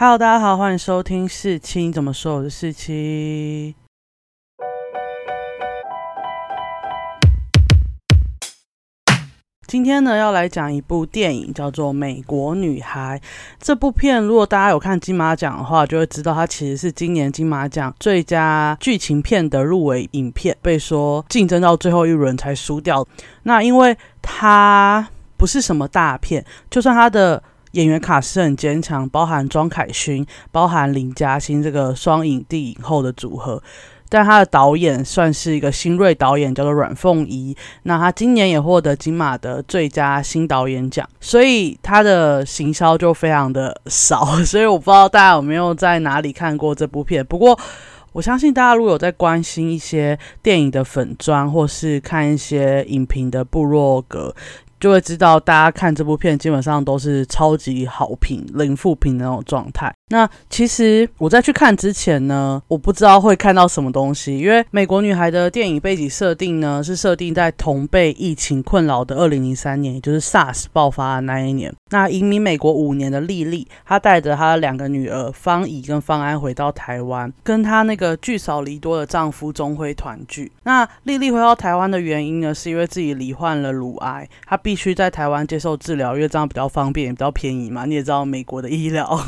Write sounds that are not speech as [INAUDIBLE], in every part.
Hello，大家好，欢迎收听四七怎么说？我是四七。今天呢，要来讲一部电影，叫做《美国女孩》。这部片，如果大家有看金马奖的话，就会知道它其实是今年金马奖最佳剧情片的入围影片，被说竞争到最后一轮才输掉。那因为它不是什么大片，就算它的演员卡是很坚强，包含庄凯勋、包含林嘉欣这个双影帝影后的组合。但他的导演算是一个新锐导演，叫做阮凤仪。那他今年也获得金马的最佳新导演奖，所以他的行销就非常的少。所以我不知道大家有没有在哪里看过这部片。不过我相信大家如果有在关心一些电影的粉砖，或是看一些影评的部落格。就会知道，大家看这部片基本上都是超级好评、零负评的那种状态。那其实我在去看之前呢，我不知道会看到什么东西，因为《美国女孩》的电影背景设定呢，是设定在同被疫情困扰的二零零三年，也就是 SARS 爆发的那一年。那移民美国五年的丽丽，她带着她的两个女儿方怡跟方安回到台湾，跟她那个聚少离多的丈夫钟辉团聚。那丽丽回到台湾的原因呢，是因为自己罹患了乳癌，她。必须在台湾接受治疗，因为这样比较方便，也比较便宜嘛。你也知道美国的医疗。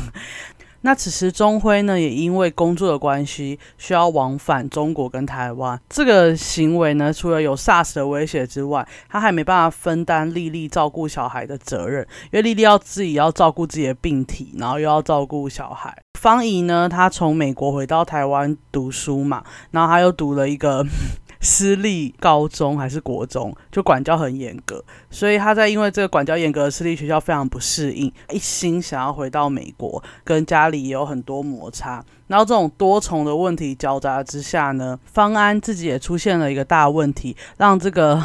那此时钟辉呢，也因为工作的关系，需要往返中国跟台湾。这个行为呢，除了有 SARS 的威胁之外，他还没办法分担丽丽照顾小孩的责任，因为丽丽要自己要照顾自己的病体，然后又要照顾小孩。方怡呢，她从美国回到台湾读书嘛，然后她又读了一个。私立高中还是国中，就管教很严格，所以他在因为这个管教严格的私立学校非常不适应，一心想要回到美国，跟家里也有很多摩擦。然后这种多重的问题交杂之下呢，方安自己也出现了一个大问题，让这个。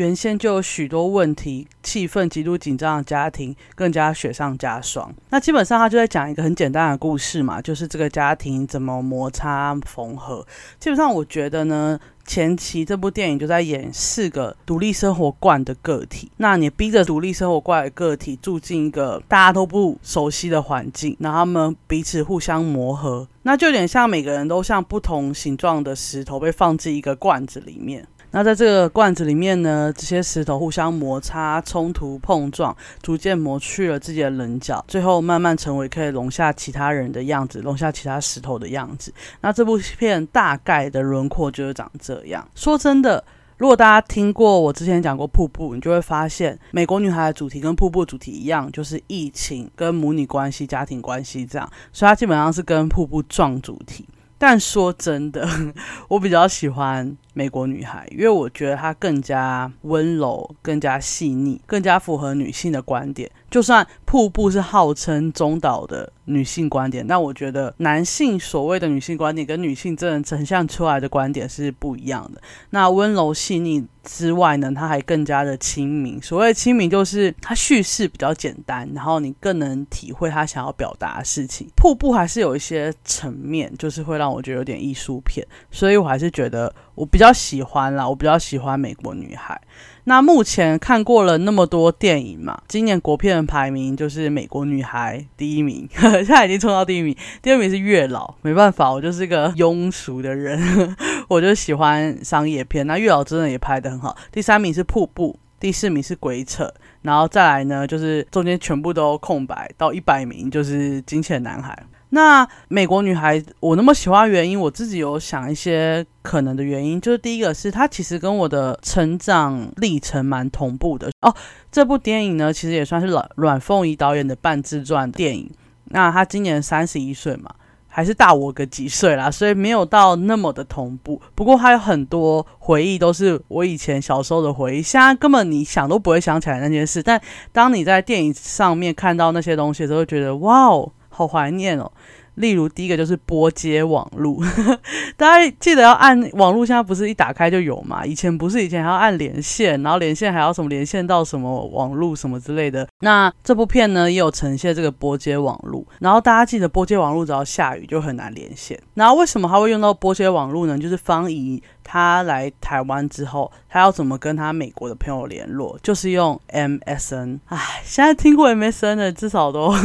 原先就有许多问题，气氛极度紧张的家庭更加雪上加霜。那基本上他就在讲一个很简单的故事嘛，就是这个家庭怎么摩擦缝合。基本上我觉得呢，前期这部电影就在演四个独立生活惯的个体。那你逼着独立生活惯的个体住进一个大家都不熟悉的环境，然后他们彼此互相磨合，那就有点像每个人都像不同形状的石头被放进一个罐子里面。那在这个罐子里面呢，这些石头互相摩擦、冲突、碰撞，逐渐磨去了自己的棱角，最后慢慢成为可以容下其他人的样子，容下其他石头的样子。那这部片大概的轮廓就是长这样。说真的，如果大家听过我之前讲过瀑布，你就会发现美国女孩的主题跟瀑布主题一样，就是疫情跟母女关系、家庭关系这样，所以它基本上是跟瀑布撞主题。但说真的，[LAUGHS] 我比较喜欢。美国女孩，因为我觉得她更加温柔、更加细腻、更加符合女性的观点。就算瀑布是号称中岛的女性观点，但我觉得男性所谓的女性观点跟女性真的呈现出来的观点是不一样的。那温柔细腻之外呢，她还更加的亲民。所谓亲民，就是它叙事比较简单，然后你更能体会他想要表达的事情。瀑布还是有一些层面，就是会让我觉得有点艺术片，所以我还是觉得。我比较喜欢啦，我比较喜欢美国女孩。那目前看过了那么多电影嘛，今年国片的排名就是美国女孩第一名，[LAUGHS] 现在已经冲到第一名。第二名是月老，没办法，我就是个庸俗的人，[LAUGHS] 我就喜欢商业片。那月老真的也拍得很好。第三名是瀑布，第四名是鬼扯，然后再来呢，就是中间全部都空白，到一百名就是金钱男孩。那美国女孩，我那么喜欢原因，我自己有想一些可能的原因，就是第一个是她其实跟我的成长历程蛮同步的哦。这部电影呢，其实也算是阮阮凤仪导演的半自传电影。那她今年三十一岁嘛，还是大我个几岁啦，所以没有到那么的同步。不过她有很多回忆都是我以前小时候的回忆，现在根本你想都不会想起来那件事。但当你在电影上面看到那些东西的时候，会觉得哇哦。好怀念哦。例如，第一个就是拨接网路，[LAUGHS] 大家记得要按网路，现在不是一打开就有嘛？以前不是，以前还要按连线，然后连线还要什么连线到什么网路什么之类的。那这部片呢，也有呈现这个拨接网路。然后大家记得拨接网路，只要下雨就很难连线。然后为什么他会用到拨接网路呢？就是方怡他来台湾之后，他要怎么跟他美国的朋友联络？就是用 MSN。唉，现在听过 MSN 的至少都。[LAUGHS]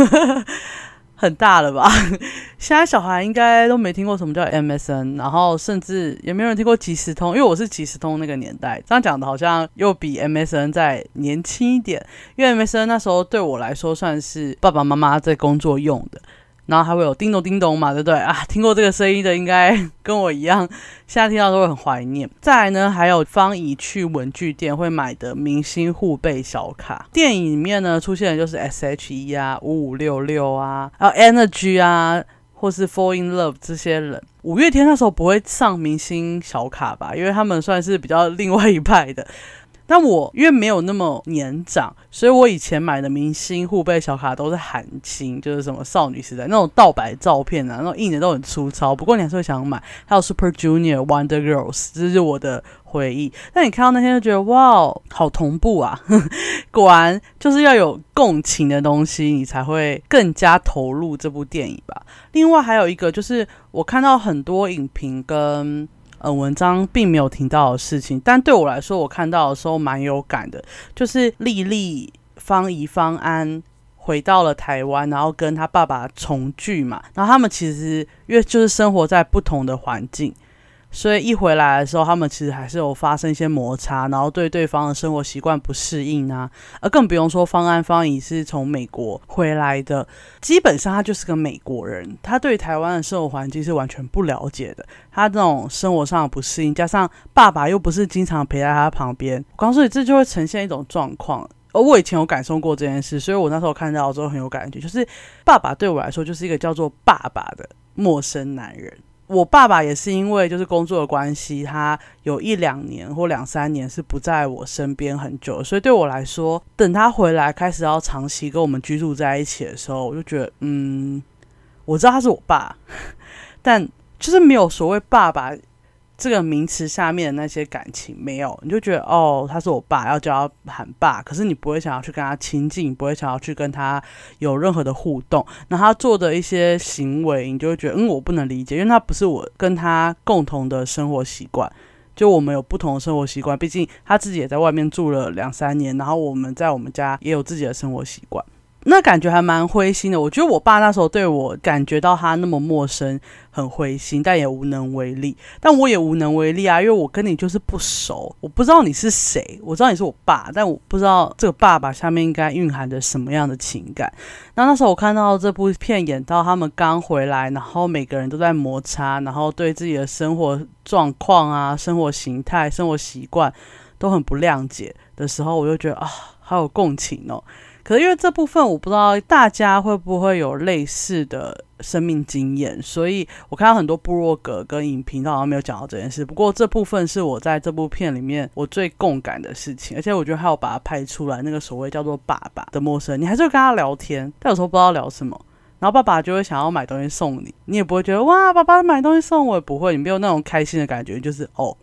很大了吧？[LAUGHS] 现在小孩应该都没听过什么叫 MSN，然后甚至也没有人听过即时通，因为我是即时通那个年代。这样讲的好像又比 MSN 再年轻一点，因为 MSN 那时候对我来说算是爸爸妈妈在工作用的。然后还会有叮咚叮咚嘛，对不对啊？听过这个声音的应该 [LAUGHS] 跟我一样，现在听到都会很怀念。再来呢，还有方怡去文具店会买的明星互背小卡。电影里面呢出现的就是 S.H.E 啊、五五六六啊、还有 Energy 啊，或是 Fall in Love 这些人。五月天那时候不会上明星小卡吧？因为他们算是比较另外一派的。但我因为没有那么年长，所以我以前买的明星互背小卡都是韩星，就是什么少女时代那种盗版照片啊，那种印的都很粗糙。不过你还是会想买。还有 Super Junior、Wonder Girls，这是我的回忆。但你看到那天就觉得哇，好同步啊！[LAUGHS] 果然就是要有共情的东西，你才会更加投入这部电影吧。另外还有一个就是我看到很多影评跟。呃，文章并没有提到的事情，但对我来说，我看到的时候蛮有感的，就是丽丽、方怡、方安回到了台湾，然后跟他爸爸重聚嘛，然后他们其实因为就是生活在不同的环境。所以一回来的时候，他们其实还是有发生一些摩擦，然后对对方的生活习惯不适应啊，而更不用说方安方怡是从美国回来的，基本上他就是个美国人，他对台湾的生活环境是完全不了解的，他这种生活上的不适应，加上爸爸又不是经常陪在他旁边，刚所以这就会呈现一种状况。而我以前有感受过这件事，所以我那时候看到之后很有感觉，就是爸爸对我来说就是一个叫做爸爸的陌生男人。我爸爸也是因为就是工作的关系，他有一两年或两三年是不在我身边很久，所以对我来说，等他回来开始要长期跟我们居住在一起的时候，我就觉得，嗯，我知道他是我爸，[LAUGHS] 但就是没有所谓爸爸。这个名词下面的那些感情没有，你就觉得哦，他是我爸，要叫他喊爸，可是你不会想要去跟他亲近，不会想要去跟他有任何的互动。那他做的一些行为，你就会觉得嗯，我不能理解，因为他不是我跟他共同的生活习惯，就我们有不同的生活习惯。毕竟他自己也在外面住了两三年，然后我们在我们家也有自己的生活习惯。那感觉还蛮灰心的。我觉得我爸那时候对我感觉到他那么陌生，很灰心，但也无能为力。但我也无能为力啊，因为我跟你就是不熟，我不知道你是谁。我知道你是我爸，但我不知道这个爸爸下面应该蕴含着什么样的情感。那那时候我看到这部片演到他们刚回来，然后每个人都在摩擦，然后对自己的生活状况啊、生活形态、生活习惯都很不谅解的时候，我就觉得啊，好有共情哦。可是因为这部分我不知道大家会不会有类似的生命经验，所以我看到很多部落格跟影评都好像没有讲到这件事。不过这部分是我在这部片里面我最共感的事情，而且我觉得还有把它拍出来，那个所谓叫做爸爸的陌生人，你还是会跟他聊天，但有时候不知道聊什么，然后爸爸就会想要买东西送你，你也不会觉得哇，爸爸买东西送我，也不会，你没有那种开心的感觉，就是哦，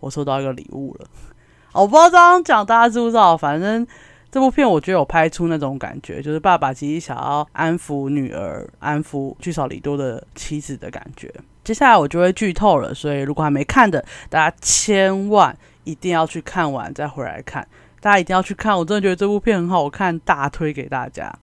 我收到一个礼物了。[LAUGHS] 我不知道这样讲大家知不知道，反正。这部片我觉得有拍出那种感觉，就是爸爸其实想要安抚女儿、安抚聚少离多的妻子的感觉。接下来我就会剧透了，所以如果还没看的，大家千万一定要去看完再回来看。大家一定要去看，我真的觉得这部片很好看，大推给大家。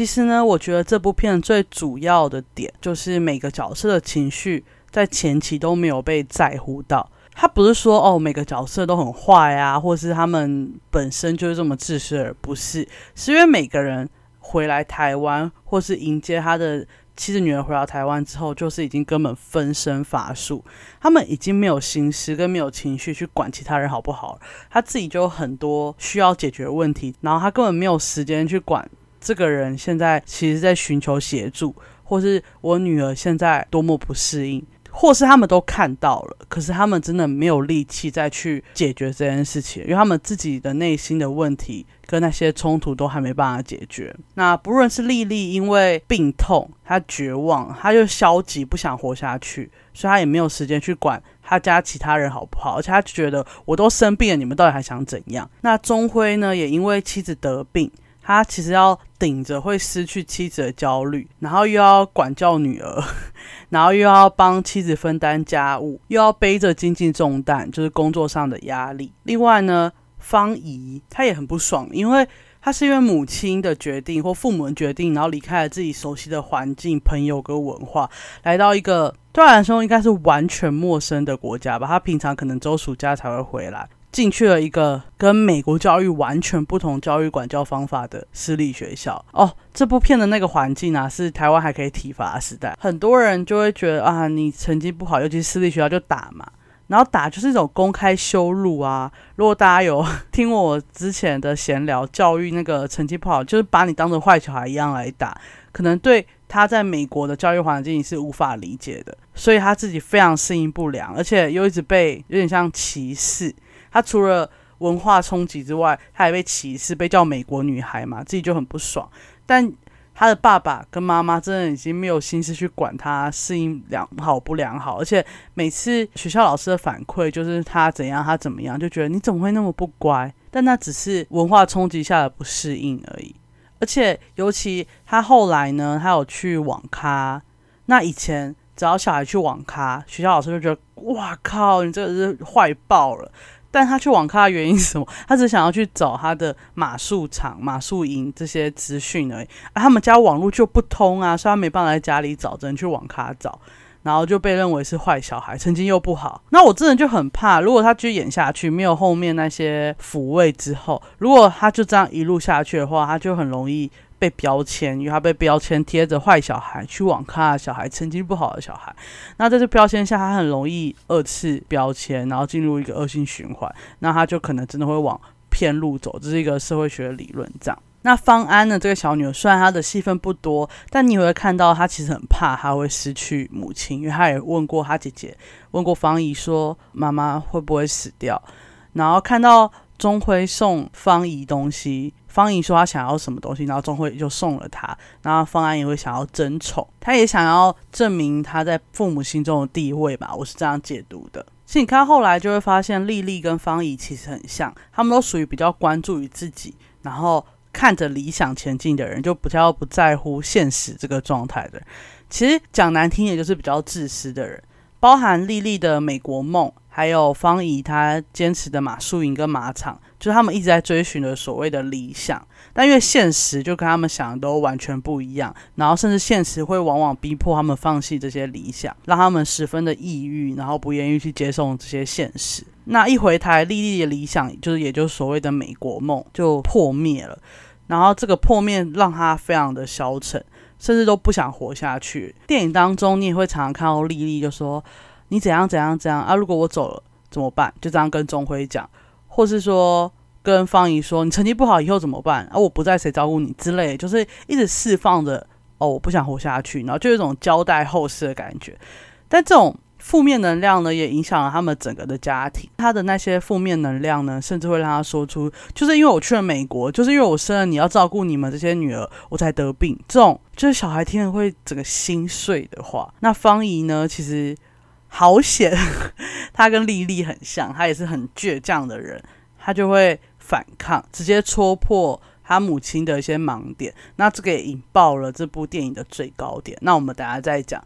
其实呢，我觉得这部片最主要的点就是每个角色的情绪。在前期都没有被在乎到，他不是说哦每个角色都很坏啊，或是他们本身就是这么自私，而不是是因为每个人回来台湾，或是迎接他的妻子女儿回到台湾之后，就是已经根本分身乏术，他们已经没有心思跟没有情绪去管其他人好不好，他自己就有很多需要解决问题，然后他根本没有时间去管这个人现在其实在寻求协助，或是我女儿现在多么不适应。或是他们都看到了，可是他们真的没有力气再去解决这件事情，因为他们自己的内心的问题跟那些冲突都还没办法解决。那不论是丽丽因为病痛，她绝望，她就消极不想活下去，所以她也没有时间去管她家其他人好不好，而且她觉得我都生病了，你们到底还想怎样？那钟辉呢，也因为妻子得病。他其实要顶着会失去妻子的焦虑，然后又要管教女儿，[LAUGHS] 然后又要帮妻子分担家务，又要背着经济重担，就是工作上的压力。另外呢，方怡她也很不爽，因为她是因为母亲的决定或父母的决定，然后离开了自己熟悉的环境、朋友跟文化，来到一个对她来说应该是完全陌生的国家吧。她平常可能周暑假才会回来。进去了一个跟美国教育完全不同教育管教方法的私立学校哦。这部片的那个环境啊，是台湾还可以体罚时代，很多人就会觉得啊，你成绩不好，尤其是私立学校就打嘛，然后打就是一种公开羞辱啊。如果大家有听我之前的闲聊，教育那个成绩不好，就是把你当成坏小孩一样来打，可能对他在美国的教育环境是无法理解的，所以他自己非常适应不良，而且又一直被有点像歧视。他除了文化冲击之外，他还被歧视，被叫美国女孩嘛，自己就很不爽。但他的爸爸跟妈妈真的已经没有心思去管他适应良好不良好，而且每次学校老师的反馈就是他怎样，他怎么样，就觉得你怎么会那么不乖？但那只是文化冲击下的不适应而已。而且尤其他后来呢，他有去网咖，那以前只要小孩去网咖，学校老师就觉得哇靠，你这个是坏爆了。但他去网咖的原因是什么？他只想要去找他的马术场、马术营这些资讯而已。啊，他们家网络就不通啊，所以他没办法在家里找，只能去网咖找，然后就被认为是坏小孩，成绩又不好。那我真的就很怕，如果他继续演下去，没有后面那些抚慰之后，如果他就这样一路下去的话，他就很容易。被标签，因为他被标签贴着坏小孩、去网咖小孩、成绩不好的小孩。那在这标签下，他很容易二次标签，然后进入一个恶性循环。那他就可能真的会往偏路走。这是一个社会学理论。这样，那方安呢？这个小女儿虽然她的戏份不多，但你会看到她其实很怕她会失去母亲，因为她也问过她姐姐，问过方怡说妈妈会不会死掉。然后看到钟辉送方怡东西。方怡说他想要什么东西，然后钟辉就送了他。然后方安也会想要争宠，他也想要证明他在父母心中的地位吧，我是这样解读的。其实你看后来就会发现，丽丽跟方怡其实很像，他们都属于比较关注于自己，然后看着理想前进的人，就比较不在乎现实这个状态的。其实讲难听，也就是比较自私的人，包含丽丽的美国梦。还有方怡，他坚持的马术营跟马场，就是他们一直在追寻的所谓的理想，但因为现实就跟他们想的都完全不一样，然后甚至现实会往往逼迫他们放弃这些理想，让他们十分的抑郁，然后不愿意去接受这些现实。那一回台，丽丽的理想就是也就是所谓的美国梦就破灭了，然后这个破灭让他非常的消沉，甚至都不想活下去。电影当中你也会常常看到丽丽就说。你怎样怎样怎样啊？如果我走了怎么办？就这样跟钟辉讲，或是说跟方怡说，你成绩不好以后怎么办？啊，我不在谁照顾你之类，就是一直释放着哦，我不想活下去，然后就有一种交代后事的感觉。但这种负面能量呢，也影响了他们整个的家庭。他的那些负面能量呢，甚至会让他说出，就是因为我去了美国，就是因为我生了你要照顾你们这些女儿，我才得病。这种就是小孩听了会整个心碎的话。那方怡呢，其实。好险，[LAUGHS] 他跟丽丽很像，他也是很倔强的人，他就会反抗，直接戳破他母亲的一些盲点。那这个也引爆了这部电影的最高点。那我们等下再讲。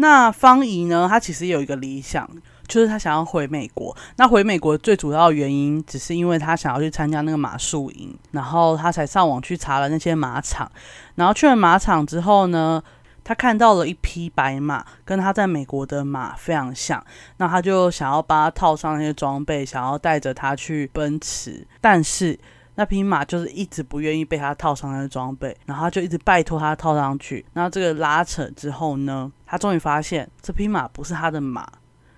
那方怡呢？她其实有一个理想，就是他想要回美国。那回美国最主要的原因，只是因为他想要去参加那个马术营，然后他才上网去查了那些马场。然后去了马场之后呢？他看到了一匹白马，跟他在美国的马非常像，那他就想要帮他套上那些装备，想要带着他去奔驰。但是那匹马就是一直不愿意被他套上那些装备，然后他就一直拜托他套上去。那这个拉扯之后呢，他终于发现这匹马不是他的马，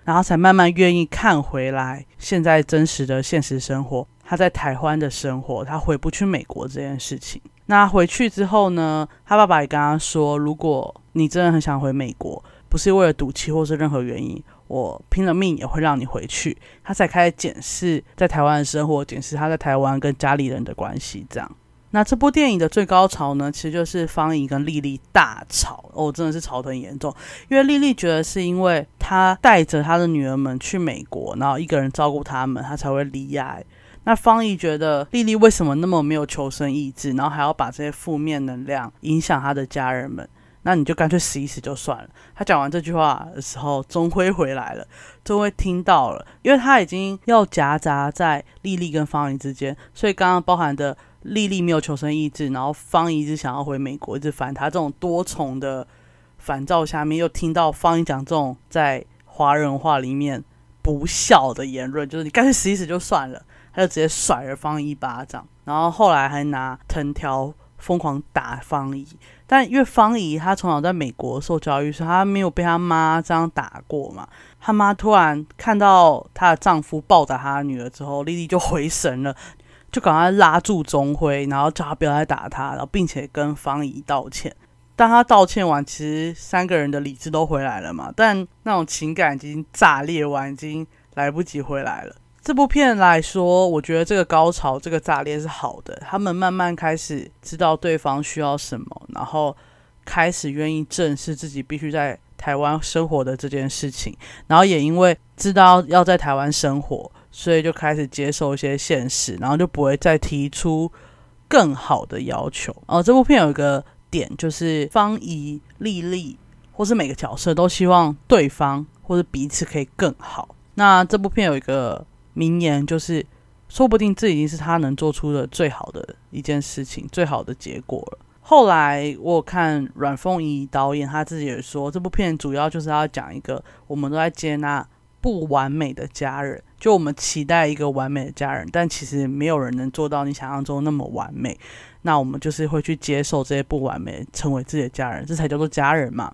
然后才慢慢愿意看回来现在真实的现实生活，他在台湾的生活，他回不去美国这件事情。那回去之后呢？他爸爸也跟他说：“如果你真的很想回美国，不是为了赌气或是任何原因，我拼了命也会让你回去。”他才开始检视在台湾的生活，检视他在台湾跟家里人的关系。这样，那这部电影的最高潮呢，其实就是方怡跟丽丽大吵哦，真的是吵得很严重。因为丽丽觉得是因为她带着她的女儿们去美国，然后一个人照顾他们，她才会离爱。那方怡觉得丽丽为什么那么没有求生意志，然后还要把这些负面能量影响她的家人们？那你就干脆死一死就算了。他讲完这句话的时候，钟辉回来了，钟辉听到了，因为他已经要夹杂在丽丽跟方怡之间，所以刚刚包含的丽丽没有求生意志，然后方怡一直想要回美国，一直反他这种多重的烦躁下面，又听到方怡讲这种在华人话里面不孝的言论，就是你干脆死一死就算了，他就直接甩了方怡一巴掌，然后后来还拿藤条疯狂打方怡。但因为方怡她从小在美国受教育，所以她没有被她妈这样打过嘛。她妈突然看到她的丈夫暴打她的女儿之后，丽丽就回神了，就赶快拉住钟辉，然后叫他不要再打她，然后并且跟方怡道歉。当他道歉完，其实三个人的理智都回来了嘛，但那种情感已经炸裂完，已经来不及回来了。这部片来说，我觉得这个高潮、这个炸裂是好的。他们慢慢开始知道对方需要什么，然后开始愿意正视自己必须在台湾生活的这件事情。然后也因为知道要在台湾生活，所以就开始接受一些现实，然后就不会再提出更好的要求。哦，这部片有一个点就是方怡、丽丽或是每个角色都希望对方或者彼此可以更好。那这部片有一个。名言就是，说不定这已经是他能做出的最好的一件事情，最好的结果了。后来我看阮凤仪导演他自己也说，这部片主要就是要讲一个我们都在接纳不完美的家人，就我们期待一个完美的家人，但其实没有人能做到你想象中那么完美。那我们就是会去接受这些不完美，成为自己的家人，这才叫做家人嘛。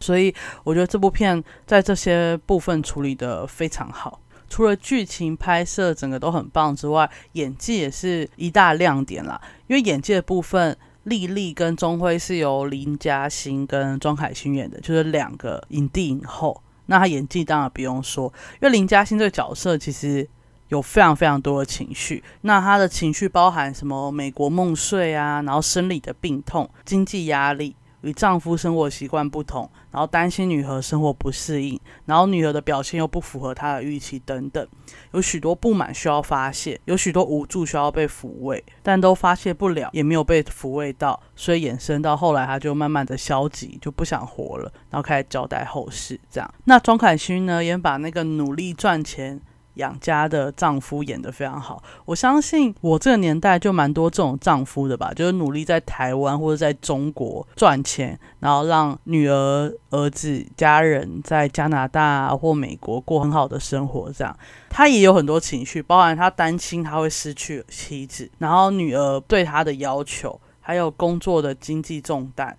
所以我觉得这部片在这些部分处理的非常好。除了剧情拍摄整个都很棒之外，演技也是一大亮点啦。因为演技的部分，丽丽跟钟辉是由林嘉欣跟庄凯欣演的，就是两个影帝影后。那他演技当然不用说，因为林嘉欣这个角色其实有非常非常多的情绪。那他的情绪包含什么？美国梦碎啊，然后生理的病痛、经济压力。与丈夫生活习惯不同，然后担心女儿生活不适应，然后女儿的表现又不符合她的预期等等，有许多不满需要发泄，有许多无助需要被抚慰，但都发泄不了，也没有被抚慰到，所以衍生到后来，她就慢慢的消极，就不想活了，然后开始交代后事这样。那庄凯勋呢，也把那个努力赚钱。养家的丈夫演得非常好，我相信我这个年代就蛮多这种丈夫的吧，就是努力在台湾或者在中国赚钱，然后让女儿、儿子、家人在加拿大或美国过很好的生活。这样，他也有很多情绪，包含他担心他会失去妻子，然后女儿对他的要求，还有工作的经济重担。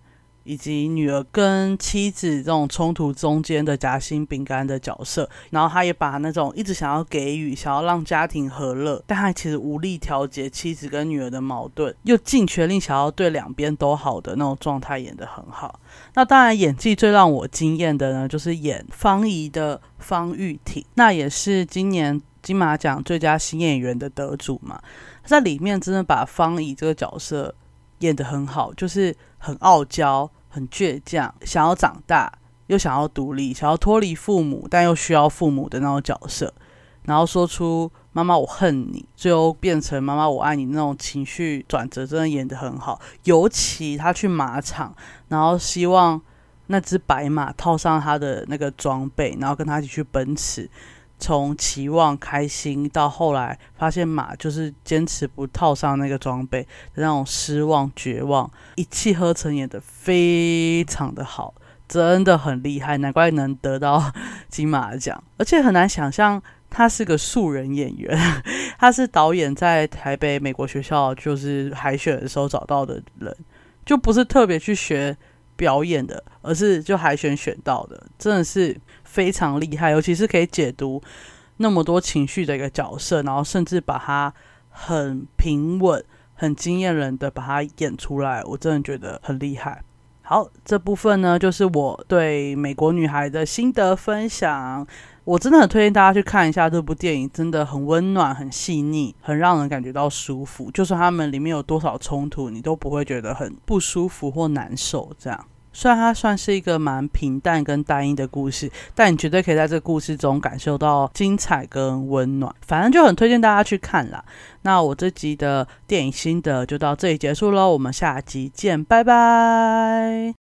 以及女儿跟妻子这种冲突中间的夹心饼干的角色，然后他也把那种一直想要给予、想要让家庭和乐，但他其实无力调节妻子跟女儿的矛盾，又尽全力想要对两边都好的那种状态演得很好。那当然，演技最让我惊艳的呢，就是演方怡的方玉婷，那也是今年金马奖最佳新演员的得主嘛。在里面真的把方怡这个角色演得很好，就是很傲娇。很倔强，想要长大，又想要独立，想要脱离父母，但又需要父母的那种角色，然后说出“妈妈，我恨你”，最后变成“妈妈，我爱你”那种情绪转折，真的演得很好。尤其他去马场，然后希望那只白马套上他的那个装备，然后跟他一起去奔驰。从期望开心到后来发现马就是坚持不套上那个装备的那种失望绝望，一气呵成演的非常的好，真的很厉害，难怪能得到金马奖。而且很难想象他是个素人演员，他是导演在台北美国学校就是海选的时候找到的人，就不是特别去学表演的，而是就海选选到的，真的是。非常厉害，尤其是可以解读那么多情绪的一个角色，然后甚至把它很平稳、很惊艳人的把它演出来，我真的觉得很厉害。好，这部分呢就是我对美国女孩的心得分享，我真的很推荐大家去看一下这部电影，真的很温暖、很细腻、很让人感觉到舒服。就算他们里面有多少冲突，你都不会觉得很不舒服或难受，这样。虽然它算是一个蛮平淡跟单一的故事，但你绝对可以在这个故事中感受到精彩跟温暖。反正就很推荐大家去看啦。那我这集的电影心得就到这里结束喽，我们下集见，拜拜。